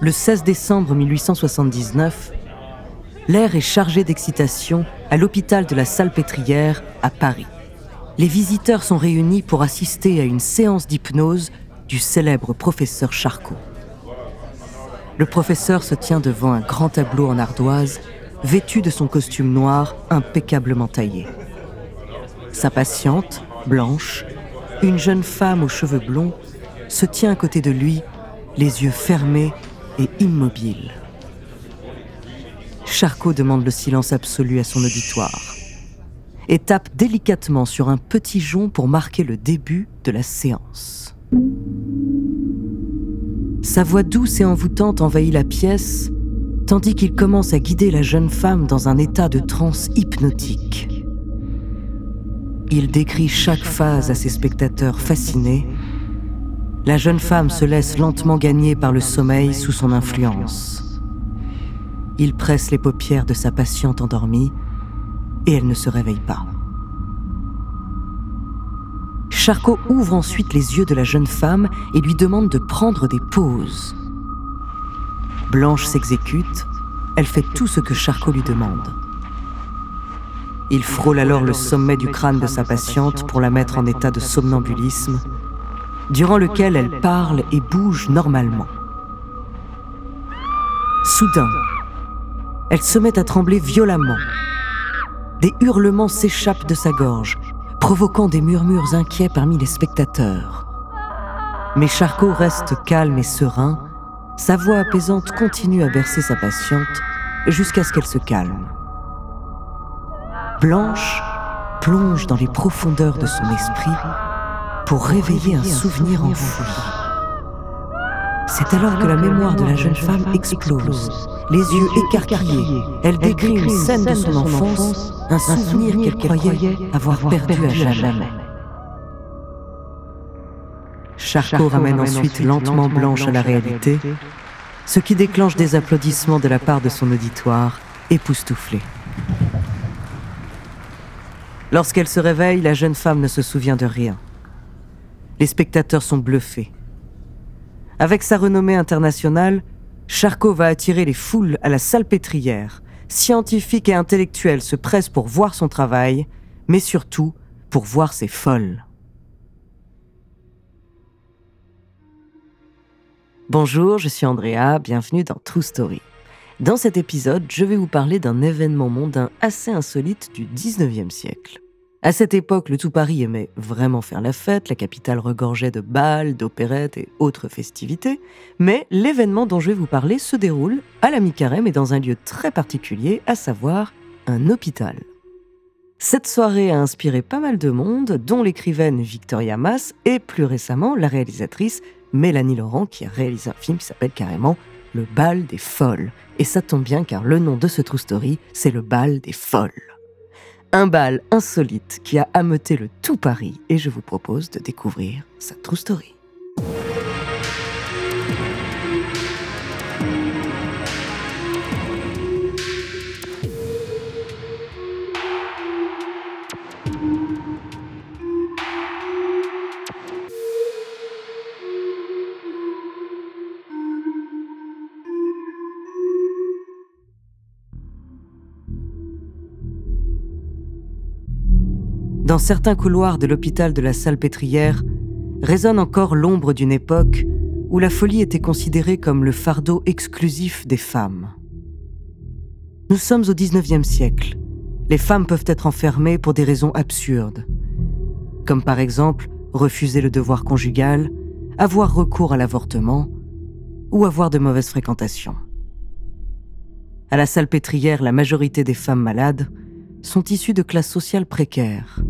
le 16 décembre 1879, l'air est chargé d'excitation à l'hôpital de la Salpêtrière à Paris. Les visiteurs sont réunis pour assister à une séance d'hypnose du célèbre professeur Charcot. Le professeur se tient devant un grand tableau en ardoise, vêtu de son costume noir impeccablement taillé. Sa patiente, blanche, une jeune femme aux cheveux blonds, se tient à côté de lui, les yeux fermés et immobiles. Charcot demande le silence absolu à son auditoire et tape délicatement sur un petit jonc pour marquer le début de la séance. Sa voix douce et envoûtante envahit la pièce, tandis qu'il commence à guider la jeune femme dans un état de transe hypnotique. Il décrit chaque phase à ses spectateurs fascinés. La jeune femme se laisse lentement gagner par le sommeil sous son influence. Il presse les paupières de sa patiente endormie et elle ne se réveille pas. Charcot ouvre ensuite les yeux de la jeune femme et lui demande de prendre des pauses. Blanche s'exécute, elle fait tout ce que Charcot lui demande. Il frôle alors le sommet du crâne de sa patiente pour la mettre en état de somnambulisme, durant lequel elle parle et bouge normalement. Soudain, elle se met à trembler violemment. Des hurlements s'échappent de sa gorge, provoquant des murmures inquiets parmi les spectateurs. Mais Charcot reste calme et serein, sa voix apaisante continue à bercer sa patiente jusqu'à ce qu'elle se calme. Blanche plonge dans les profondeurs de son esprit pour réveiller un souvenir enfoui. C'est alors que la mémoire de la jeune femme explose, les yeux écarquillés. Elle décrit une scène de son enfance, un souvenir qu'elle croyait avoir perdu à jamais. Charcot ramène ensuite lentement Blanche à la réalité, ce qui déclenche des applaudissements de la part de son auditoire, époustouflé. Lorsqu'elle se réveille, la jeune femme ne se souvient de rien. Les spectateurs sont bluffés. Avec sa renommée internationale, Charcot va attirer les foules à la salpêtrière. Scientifiques et intellectuels se pressent pour voir son travail, mais surtout pour voir ses folles. Bonjour, je suis Andrea, bienvenue dans True Story. Dans cet épisode, je vais vous parler d'un événement mondain assez insolite du 19e siècle. À cette époque, le tout Paris aimait vraiment faire la fête, la capitale regorgeait de bals, d'opérettes et autres festivités, mais l'événement dont je vais vous parler se déroule à la mi-carême et dans un lieu très particulier, à savoir un hôpital. Cette soirée a inspiré pas mal de monde, dont l'écrivaine Victoria Mass et plus récemment la réalisatrice Mélanie Laurent qui a réalisé un film qui s'appelle carrément Le bal des folles. Et ça tombe bien car le nom de ce true story, c'est le bal des folles. Un bal insolite qui a ameuté le tout Paris et je vous propose de découvrir sa true story. Dans certains couloirs de l'hôpital de la Salpêtrière résonne encore l'ombre d'une époque où la folie était considérée comme le fardeau exclusif des femmes. Nous sommes au XIXe siècle. Les femmes peuvent être enfermées pour des raisons absurdes, comme par exemple refuser le devoir conjugal, avoir recours à l'avortement ou avoir de mauvaises fréquentations. À la Salpêtrière, la majorité des femmes malades sont issues de classes sociales précaires,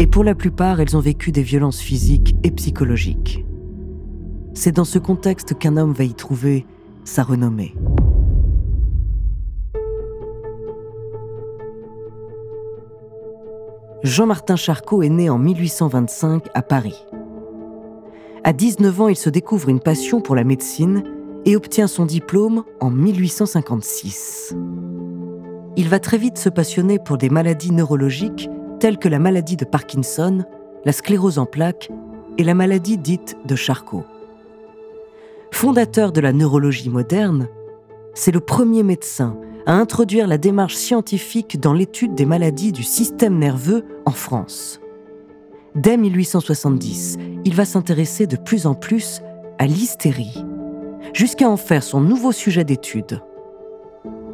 et pour la plupart, elles ont vécu des violences physiques et psychologiques. C'est dans ce contexte qu'un homme va y trouver sa renommée. Jean-Martin Charcot est né en 1825 à Paris. À 19 ans, il se découvre une passion pour la médecine et obtient son diplôme en 1856. Il va très vite se passionner pour des maladies neurologiques telles que la maladie de Parkinson, la sclérose en plaques et la maladie dite de Charcot. Fondateur de la neurologie moderne, c'est le premier médecin à introduire la démarche scientifique dans l'étude des maladies du système nerveux en France. Dès 1870, il va s'intéresser de plus en plus à l'hystérie, jusqu'à en faire son nouveau sujet d'étude.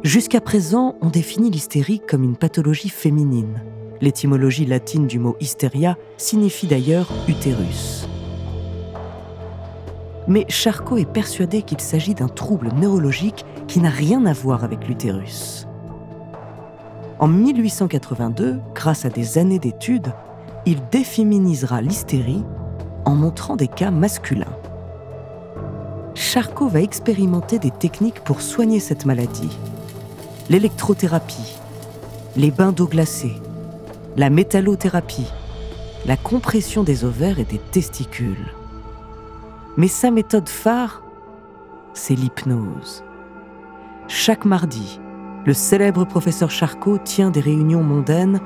Jusqu'à présent, on définit l'hystérie comme une pathologie féminine. L'étymologie latine du mot hystéria signifie d'ailleurs utérus. Mais Charcot est persuadé qu'il s'agit d'un trouble neurologique qui n'a rien à voir avec l'utérus. En 1882, grâce à des années d'études, il déféminisera l'hystérie en montrant des cas masculins. Charcot va expérimenter des techniques pour soigner cette maladie. L'électrothérapie, les bains d'eau glacée, la métallothérapie, la compression des ovaires et des testicules. Mais sa méthode phare, c'est l'hypnose. Chaque mardi, le célèbre professeur Charcot tient des réunions mondaines.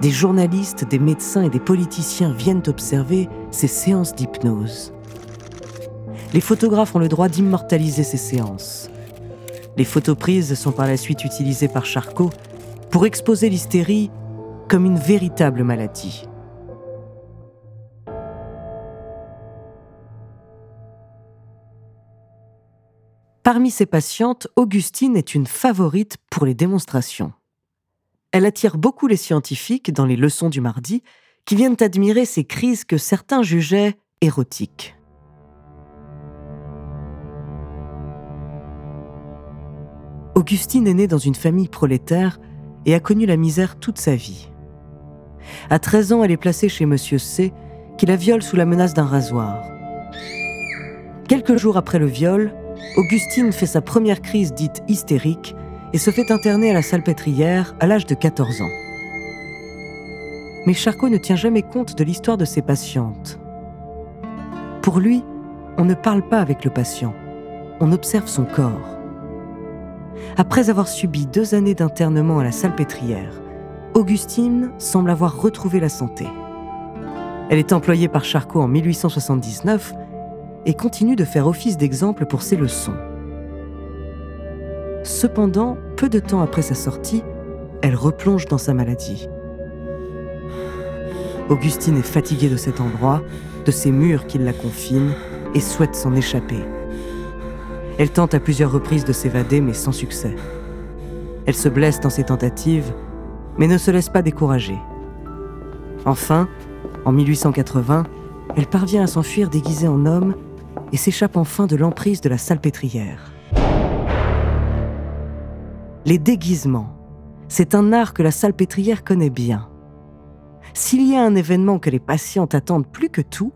Des journalistes, des médecins et des politiciens viennent observer ces séances d'hypnose. Les photographes ont le droit d'immortaliser ces séances. Les photos prises sont par la suite utilisées par Charcot pour exposer l'hystérie comme une véritable maladie. Parmi ses patientes, Augustine est une favorite pour les démonstrations. Elle attire beaucoup les scientifiques dans les leçons du mardi qui viennent admirer ses crises que certains jugeaient érotiques. Augustine est née dans une famille prolétaire et a connu la misère toute sa vie. À 13 ans, elle est placée chez Monsieur C, qui la viole sous la menace d'un rasoir. Quelques jours après le viol, Augustine fait sa première crise dite hystérique et se fait interner à la salpêtrière à l'âge de 14 ans. Mais Charcot ne tient jamais compte de l'histoire de ses patientes. Pour lui, on ne parle pas avec le patient, on observe son corps. Après avoir subi deux années d'internement à la salpêtrière, Augustine semble avoir retrouvé la santé. Elle est employée par Charcot en 1879 et continue de faire office d'exemple pour ses leçons. Cependant, peu de temps après sa sortie, elle replonge dans sa maladie. Augustine est fatiguée de cet endroit, de ces murs qui la confinent, et souhaite s'en échapper. Elle tente à plusieurs reprises de s'évader, mais sans succès. Elle se blesse dans ses tentatives mais ne se laisse pas décourager. Enfin, en 1880, elle parvient à s'enfuir déguisée en homme et s'échappe enfin de l'emprise de la salpêtrière. Les déguisements, c'est un art que la salpêtrière connaît bien. S'il y a un événement que les patientes attendent plus que tout,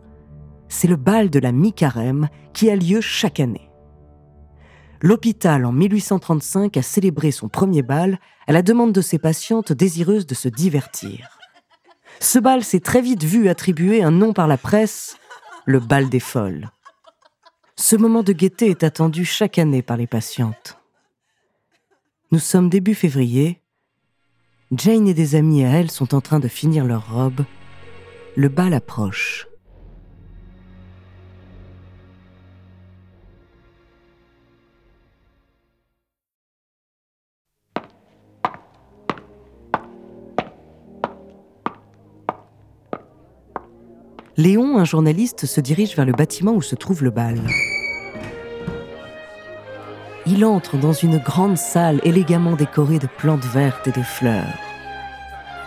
c'est le bal de la mi-carême qui a lieu chaque année. L'hôpital, en 1835, a célébré son premier bal à la demande de ses patientes désireuses de se divertir. Ce bal s'est très vite vu attribuer un nom par la presse, le bal des folles. Ce moment de gaieté est attendu chaque année par les patientes. Nous sommes début février. Jane et des amis à elle sont en train de finir leur robe. Le bal approche. Léon, un journaliste, se dirige vers le bâtiment où se trouve le bal. Il entre dans une grande salle élégamment décorée de plantes vertes et de fleurs.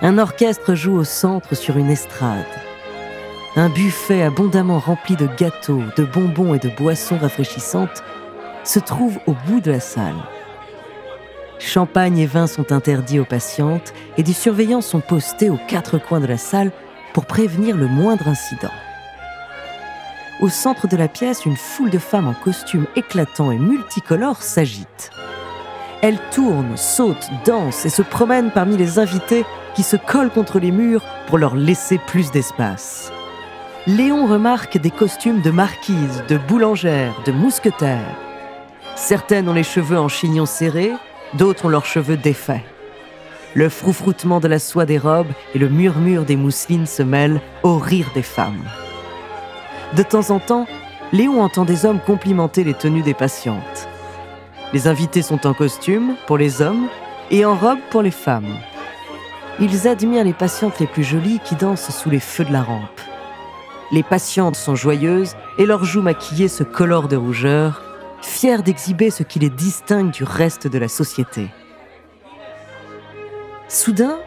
Un orchestre joue au centre sur une estrade. Un buffet abondamment rempli de gâteaux, de bonbons et de boissons rafraîchissantes se trouve au bout de la salle. Champagne et vin sont interdits aux patientes et des surveillants sont postés aux quatre coins de la salle pour prévenir le moindre incident. Au centre de la pièce, une foule de femmes en costumes éclatants et multicolores s'agite. Elles tournent, sautent, dansent et se promènent parmi les invités qui se collent contre les murs pour leur laisser plus d'espace. Léon remarque des costumes de marquises, de boulangères, de mousquetaires. Certaines ont les cheveux en chignon serré, d'autres ont leurs cheveux défaits. Le froufroutement de la soie des robes et le murmure des mousselines se mêlent au rire des femmes. De temps en temps, Léon entend des hommes complimenter les tenues des patientes. Les invités sont en costume pour les hommes et en robe pour les femmes. Ils admirent les patientes les plus jolies qui dansent sous les feux de la rampe. Les patientes sont joyeuses et leurs joues maquillées se colorent de rougeur, fières d'exhiber ce qui les distingue du reste de la société. Soudain,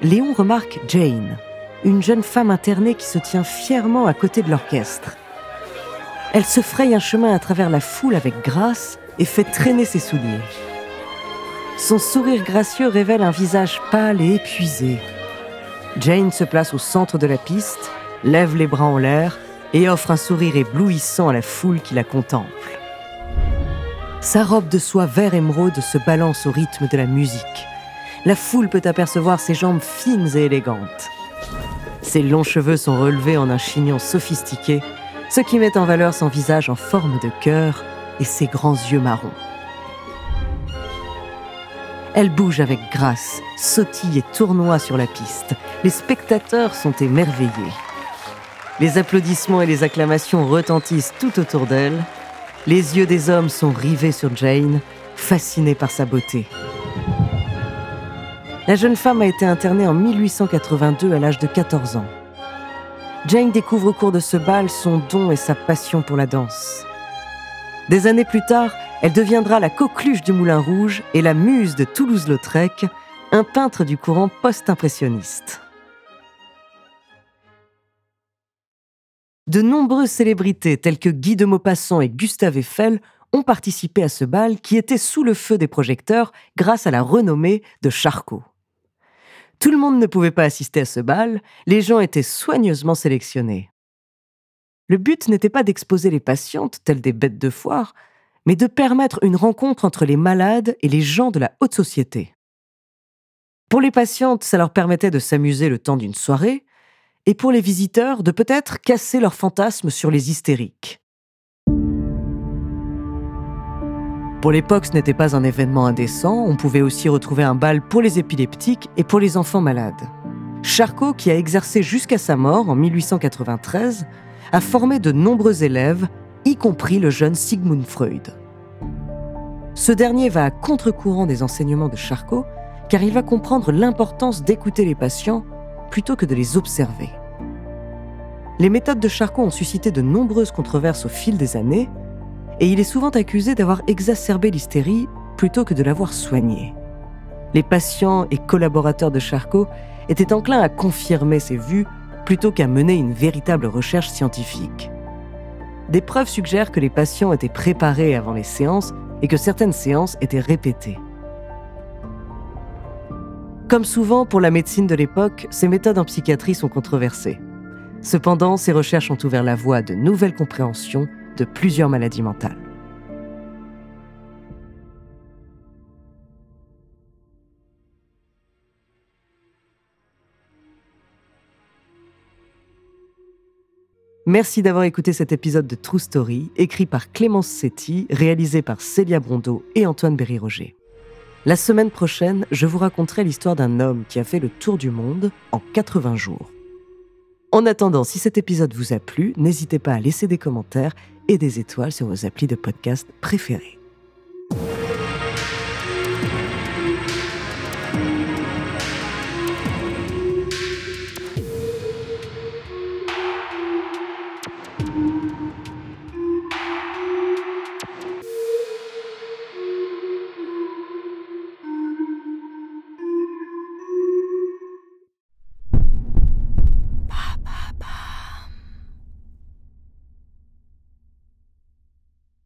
Léon remarque Jane, une jeune femme internée qui se tient fièrement à côté de l'orchestre. Elle se fraye un chemin à travers la foule avec grâce et fait traîner ses souliers. Son sourire gracieux révèle un visage pâle et épuisé. Jane se place au centre de la piste, lève les bras en l'air et offre un sourire éblouissant à la foule qui la contemple. Sa robe de soie vert émeraude se balance au rythme de la musique. La foule peut apercevoir ses jambes fines et élégantes. Ses longs cheveux sont relevés en un chignon sophistiqué, ce qui met en valeur son visage en forme de cœur et ses grands yeux marrons. Elle bouge avec grâce, sautille et tournoie sur la piste. Les spectateurs sont émerveillés. Les applaudissements et les acclamations retentissent tout autour d'elle. Les yeux des hommes sont rivés sur Jane, fascinés par sa beauté. La jeune femme a été internée en 1882 à l'âge de 14 ans. Jane découvre au cours de ce bal son don et sa passion pour la danse. Des années plus tard, elle deviendra la coqueluche du Moulin Rouge et la muse de Toulouse-Lautrec, un peintre du courant post-impressionniste. De nombreuses célébrités telles que Guy de Maupassant et Gustave Eiffel ont participé à ce bal qui était sous le feu des projecteurs grâce à la renommée de Charcot. Tout le monde ne pouvait pas assister à ce bal, les gens étaient soigneusement sélectionnés. Le but n'était pas d'exposer les patientes telles des bêtes de foire, mais de permettre une rencontre entre les malades et les gens de la haute société. Pour les patientes, ça leur permettait de s'amuser le temps d'une soirée, et pour les visiteurs, de peut-être casser leurs fantasmes sur les hystériques. Pour l'époque, ce n'était pas un événement indécent, on pouvait aussi retrouver un bal pour les épileptiques et pour les enfants malades. Charcot, qui a exercé jusqu'à sa mort en 1893, a formé de nombreux élèves, y compris le jeune Sigmund Freud. Ce dernier va à contre-courant des enseignements de Charcot, car il va comprendre l'importance d'écouter les patients plutôt que de les observer. Les méthodes de Charcot ont suscité de nombreuses controverses au fil des années, et il est souvent accusé d'avoir exacerbé l'hystérie plutôt que de l'avoir soignée. Les patients et collaborateurs de Charcot étaient enclins à confirmer ses vues plutôt qu'à mener une véritable recherche scientifique. Des preuves suggèrent que les patients étaient préparés avant les séances et que certaines séances étaient répétées. Comme souvent pour la médecine de l'époque, ces méthodes en psychiatrie sont controversées. Cependant, ces recherches ont ouvert la voie à de nouvelles compréhensions de plusieurs maladies mentales. Merci d'avoir écouté cet épisode de True Story, écrit par Clémence Setti, réalisé par Célia Brondeau et Antoine Berry-Roger. La semaine prochaine, je vous raconterai l'histoire d'un homme qui a fait le tour du monde en 80 jours. En attendant, si cet épisode vous a plu, n'hésitez pas à laisser des commentaires et des étoiles sur vos applis de podcast préférés.